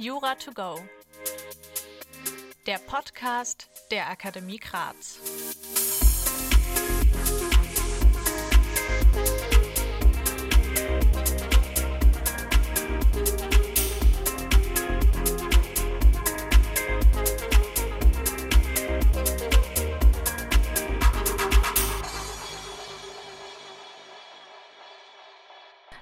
Jura to go. Der Podcast der Akademie Graz.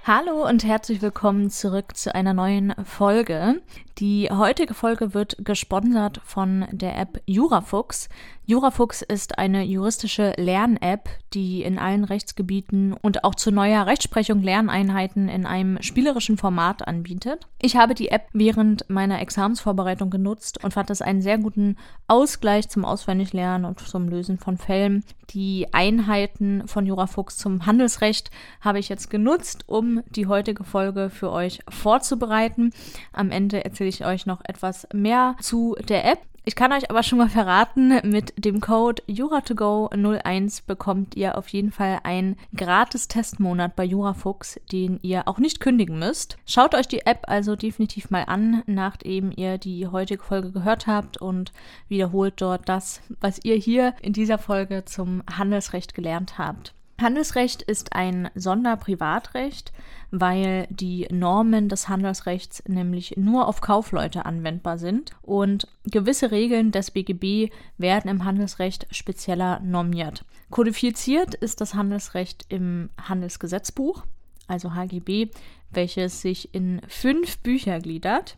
Hallo und herzlich willkommen zurück zu einer neuen Folge. Die heutige Folge wird gesponsert von der App Jurafuchs. Jurafuchs ist eine juristische Lern-App, die in allen Rechtsgebieten und auch zu neuer Rechtsprechung Lerneinheiten in einem spielerischen Format anbietet. Ich habe die App während meiner Examensvorbereitung genutzt und fand das einen sehr guten Ausgleich zum Auswendiglernen und zum Lösen von Fällen. Die Einheiten von Jurafuchs zum Handelsrecht habe ich jetzt genutzt, um die heutige Folge für euch vorzubereiten. Am Ende erzähle ich euch noch etwas mehr zu der App. Ich kann euch aber schon mal verraten, mit dem Code Jura2Go01 bekommt ihr auf jeden Fall einen gratis Testmonat bei Jurafuchs, den ihr auch nicht kündigen müsst. Schaut euch die App also definitiv mal an, nachdem ihr die heutige Folge gehört habt und wiederholt dort das, was ihr hier in dieser Folge zum Handelsrecht gelernt habt. Handelsrecht ist ein Sonderprivatrecht, weil die Normen des Handelsrechts nämlich nur auf Kaufleute anwendbar sind und gewisse Regeln des BGB werden im Handelsrecht spezieller normiert. Kodifiziert ist das Handelsrecht im Handelsgesetzbuch, also HGB, welches sich in fünf Bücher gliedert.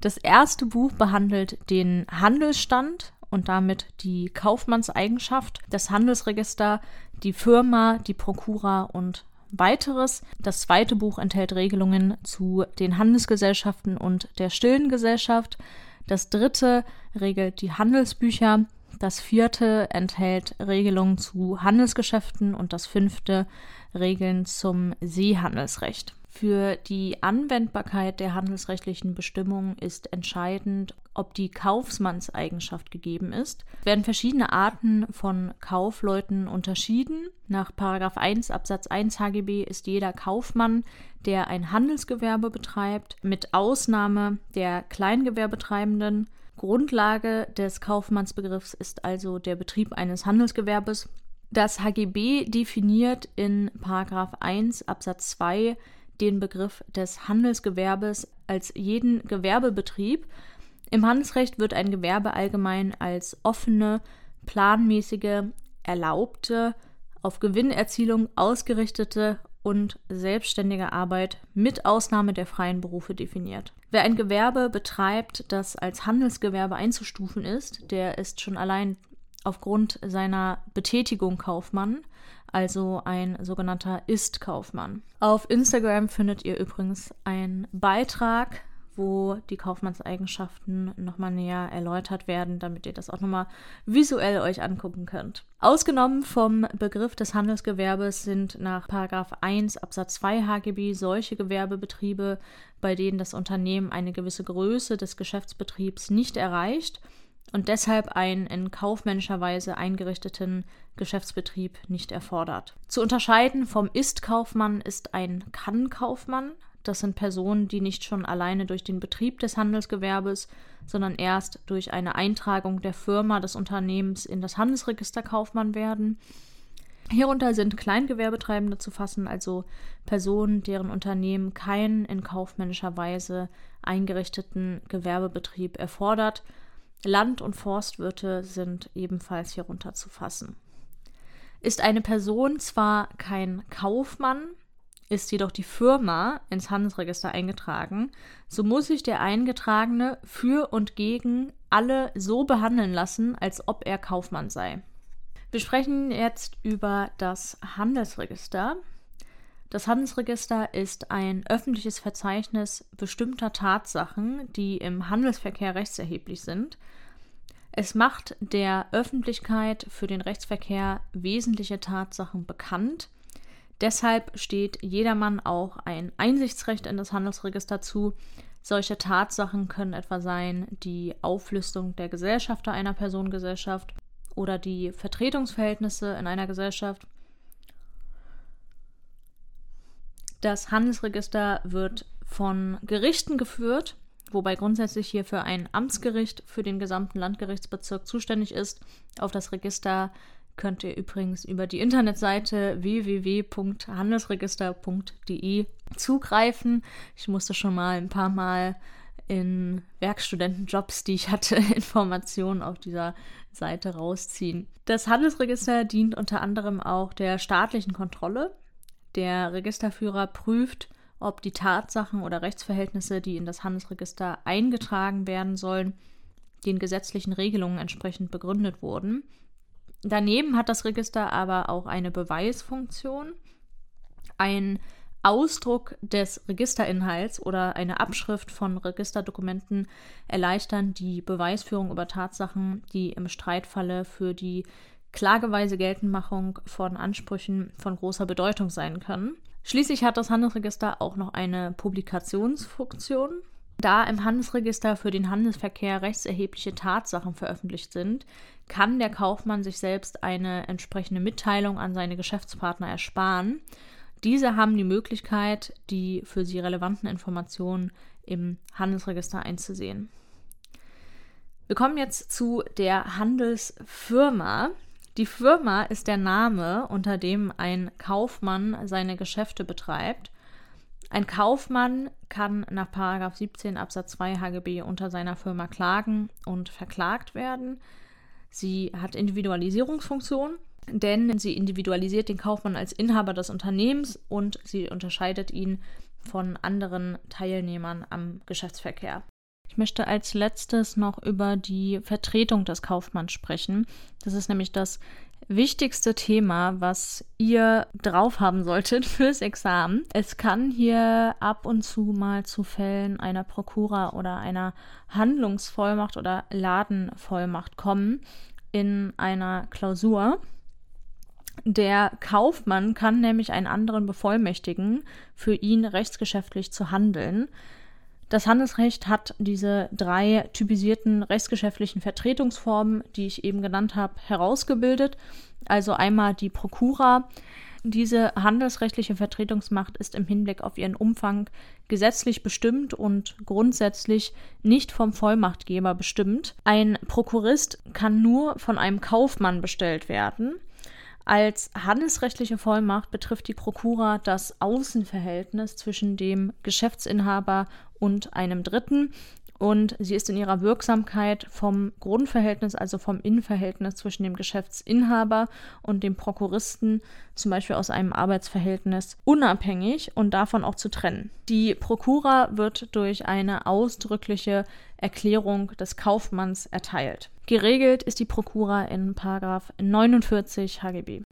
Das erste Buch behandelt den Handelsstand und damit die Kaufmannseigenschaft, das Handelsregister, die Firma, die Prokura und weiteres. Das zweite Buch enthält Regelungen zu den Handelsgesellschaften und der stillen Gesellschaft. Das dritte regelt die Handelsbücher. Das vierte enthält Regelungen zu Handelsgeschäften und das fünfte Regeln zum Seehandelsrecht. Für die Anwendbarkeit der handelsrechtlichen Bestimmungen ist entscheidend, ob die Kaufmannseigenschaft gegeben ist. Es werden verschiedene Arten von Kaufleuten unterschieden. Nach 1 Absatz 1 HGB ist jeder Kaufmann, der ein Handelsgewerbe betreibt, mit Ausnahme der Kleingewerbetreibenden. Grundlage des Kaufmannsbegriffs ist also der Betrieb eines Handelsgewerbes. Das HGB definiert in 1 Absatz 2 den Begriff des Handelsgewerbes als jeden Gewerbebetrieb. Im Handelsrecht wird ein Gewerbe allgemein als offene, planmäßige, erlaubte, auf Gewinnerzielung ausgerichtete und selbstständige Arbeit mit Ausnahme der freien Berufe definiert. Wer ein Gewerbe betreibt, das als Handelsgewerbe einzustufen ist, der ist schon allein aufgrund seiner Betätigung Kaufmann also ein sogenannter Ist-Kaufmann. Auf Instagram findet ihr übrigens einen Beitrag, wo die Kaufmannseigenschaften nochmal näher erläutert werden, damit ihr das auch nochmal visuell euch angucken könnt. Ausgenommen vom Begriff des Handelsgewerbes sind nach 1 Absatz 2 HGB solche Gewerbebetriebe, bei denen das Unternehmen eine gewisse Größe des Geschäftsbetriebs nicht erreicht und deshalb einen in kaufmännischer Weise eingerichteten Geschäftsbetrieb nicht erfordert. Zu unterscheiden vom Ist-Kaufmann ist ein Kann-Kaufmann. Das sind Personen, die nicht schon alleine durch den Betrieb des Handelsgewerbes, sondern erst durch eine Eintragung der Firma des Unternehmens in das Handelsregister Kaufmann werden. Hierunter sind Kleingewerbetreibende zu fassen, also Personen, deren Unternehmen keinen in kaufmännischer Weise eingerichteten Gewerbebetrieb erfordert Land- und Forstwirte sind ebenfalls hierunter zu fassen. Ist eine Person zwar kein Kaufmann, ist jedoch die Firma ins Handelsregister eingetragen, so muss sich der Eingetragene für und gegen alle so behandeln lassen, als ob er Kaufmann sei. Wir sprechen jetzt über das Handelsregister. Das Handelsregister ist ein öffentliches Verzeichnis bestimmter Tatsachen, die im Handelsverkehr rechtserheblich sind. Es macht der Öffentlichkeit für den Rechtsverkehr wesentliche Tatsachen bekannt. Deshalb steht jedermann auch ein Einsichtsrecht in das Handelsregister zu. Solche Tatsachen können etwa sein die Auflistung der Gesellschafter einer Personengesellschaft oder die Vertretungsverhältnisse in einer Gesellschaft Das Handelsregister wird von Gerichten geführt wobei grundsätzlich hierfür ein Amtsgericht für den gesamten Landgerichtsbezirk zuständig ist. Auf das Register könnt ihr übrigens über die Internetseite www.handelsregister.de zugreifen. Ich musste schon mal ein paar Mal in Werkstudentenjobs, die ich hatte, Informationen auf dieser Seite rausziehen. Das Handelsregister dient unter anderem auch der staatlichen Kontrolle. Der Registerführer prüft, ob die Tatsachen oder Rechtsverhältnisse, die in das Handelsregister eingetragen werden sollen, den gesetzlichen Regelungen entsprechend begründet wurden. Daneben hat das Register aber auch eine Beweisfunktion. Ein Ausdruck des Registerinhalts oder eine Abschrift von Registerdokumenten erleichtern die Beweisführung über Tatsachen, die im Streitfalle für die klageweise Geltendmachung von Ansprüchen von großer Bedeutung sein können. Schließlich hat das Handelsregister auch noch eine Publikationsfunktion. Da im Handelsregister für den Handelsverkehr rechtserhebliche Tatsachen veröffentlicht sind, kann der Kaufmann sich selbst eine entsprechende Mitteilung an seine Geschäftspartner ersparen. Diese haben die Möglichkeit, die für sie relevanten Informationen im Handelsregister einzusehen. Wir kommen jetzt zu der Handelsfirma. Die Firma ist der Name, unter dem ein Kaufmann seine Geschäfte betreibt. Ein Kaufmann kann nach 17 Absatz 2 HGB unter seiner Firma klagen und verklagt werden. Sie hat Individualisierungsfunktion, denn sie individualisiert den Kaufmann als Inhaber des Unternehmens und sie unterscheidet ihn von anderen Teilnehmern am Geschäftsverkehr. Ich möchte als letztes noch über die Vertretung des Kaufmanns sprechen. Das ist nämlich das wichtigste Thema, was ihr drauf haben solltet fürs Examen. Es kann hier ab und zu mal zu Fällen einer Prokura oder einer Handlungsvollmacht oder Ladenvollmacht kommen in einer Klausur. Der Kaufmann kann nämlich einen anderen bevollmächtigen, für ihn rechtsgeschäftlich zu handeln. Das Handelsrecht hat diese drei typisierten rechtsgeschäftlichen Vertretungsformen, die ich eben genannt habe, herausgebildet. Also einmal die Prokura. Diese handelsrechtliche Vertretungsmacht ist im Hinblick auf ihren Umfang gesetzlich bestimmt und grundsätzlich nicht vom Vollmachtgeber bestimmt. Ein Prokurist kann nur von einem Kaufmann bestellt werden. Als handelsrechtliche Vollmacht betrifft die Prokura das Außenverhältnis zwischen dem Geschäftsinhaber und einem Dritten und sie ist in ihrer Wirksamkeit vom Grundverhältnis, also vom Innenverhältnis zwischen dem Geschäftsinhaber und dem Prokuristen, zum Beispiel aus einem Arbeitsverhältnis, unabhängig und davon auch zu trennen. Die Prokura wird durch eine ausdrückliche Erklärung des Kaufmanns erteilt. Geregelt ist die Prokura in 49 HGB.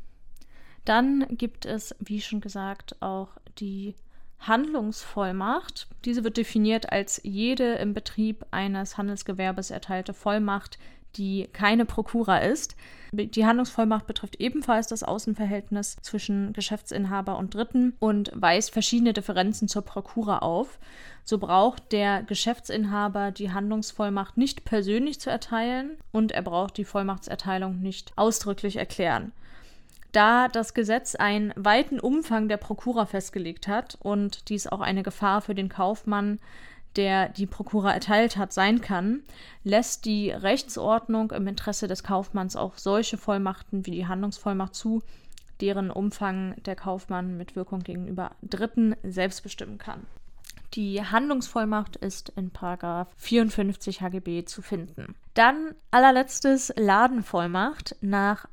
Dann gibt es, wie schon gesagt, auch die Handlungsvollmacht. Diese wird definiert als jede im Betrieb eines Handelsgewerbes erteilte Vollmacht, die keine Prokura ist. Die Handlungsvollmacht betrifft ebenfalls das Außenverhältnis zwischen Geschäftsinhaber und Dritten und weist verschiedene Differenzen zur Prokura auf. So braucht der Geschäftsinhaber die Handlungsvollmacht nicht persönlich zu erteilen und er braucht die Vollmachtserteilung nicht ausdrücklich erklären. Da das Gesetz einen weiten Umfang der Prokura festgelegt hat und dies auch eine Gefahr für den Kaufmann der die Prokura erteilt hat, sein kann, lässt die Rechtsordnung im Interesse des Kaufmanns auch solche Vollmachten wie die Handlungsvollmacht zu, deren Umfang der Kaufmann mit Wirkung gegenüber Dritten selbst bestimmen kann. Die Handlungsvollmacht ist in 54 HGB zu finden. Dann allerletztes Ladenvollmacht. Nach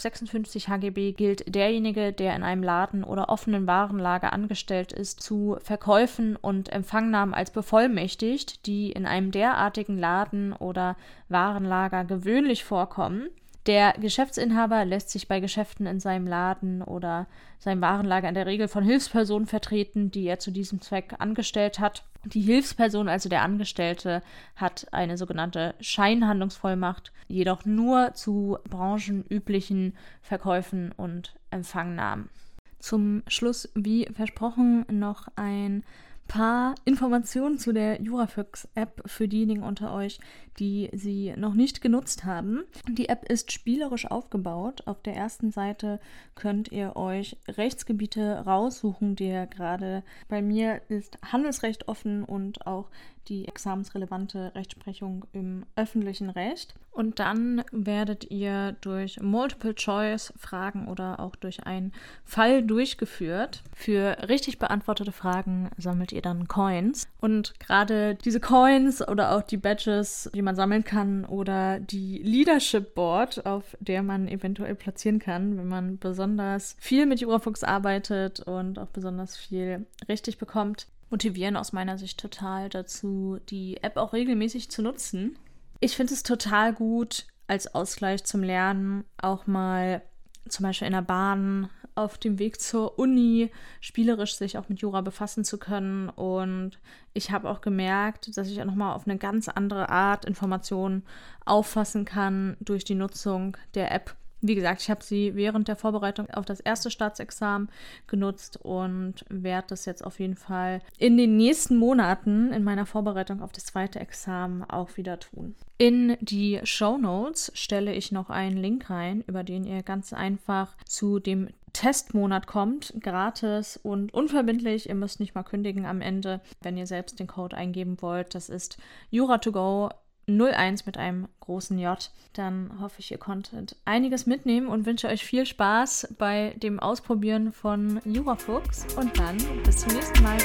56 HGB gilt derjenige, der in einem Laden oder offenen Warenlager angestellt ist, zu Verkäufen und Empfangnahmen als bevollmächtigt, die in einem derartigen Laden oder Warenlager gewöhnlich vorkommen. Der Geschäftsinhaber lässt sich bei Geschäften in seinem Laden oder seinem Warenlager in der Regel von Hilfspersonen vertreten, die er zu diesem Zweck angestellt hat. Die Hilfsperson, also der Angestellte, hat eine sogenannte Scheinhandlungsvollmacht, jedoch nur zu branchenüblichen Verkäufen und Empfangnahmen. Zum Schluss, wie versprochen, noch ein paar Informationen zu der Jurafox-App für diejenigen unter euch, die sie noch nicht genutzt haben. Die App ist spielerisch aufgebaut. Auf der ersten Seite könnt ihr euch Rechtsgebiete raussuchen, die ihr gerade bei mir ist Handelsrecht offen und auch die examensrelevante Rechtsprechung im öffentlichen Recht. Und dann werdet ihr durch Multiple-Choice-Fragen oder auch durch einen Fall durchgeführt. Für richtig beantwortete Fragen sammelt ihr dann Coins. Und gerade diese Coins oder auch die Badges, die man sammeln kann, oder die Leadership Board, auf der man eventuell platzieren kann, wenn man besonders viel mit Jurafuchs arbeitet und auch besonders viel richtig bekommt, motivieren aus meiner Sicht total dazu, die App auch regelmäßig zu nutzen. Ich finde es total gut, als Ausgleich zum Lernen auch mal zum Beispiel in der Bahn auf dem Weg zur Uni spielerisch sich auch mit Jura befassen zu können. Und ich habe auch gemerkt, dass ich auch nochmal auf eine ganz andere Art Informationen auffassen kann durch die Nutzung der App wie gesagt, ich habe sie während der Vorbereitung auf das erste Staatsexamen genutzt und werde das jetzt auf jeden Fall in den nächsten Monaten in meiner Vorbereitung auf das zweite Examen auch wieder tun. In die Show Notes stelle ich noch einen Link rein, über den ihr ganz einfach zu dem Testmonat kommt, gratis und unverbindlich. Ihr müsst nicht mal kündigen am Ende, wenn ihr selbst den Code eingeben wollt. Das ist Jura2Go 01 mit einem großen J. Dann hoffe ich, ihr konntet einiges mitnehmen und wünsche euch viel Spaß bei dem Ausprobieren von Jurafuchs und dann bis zum nächsten Mal.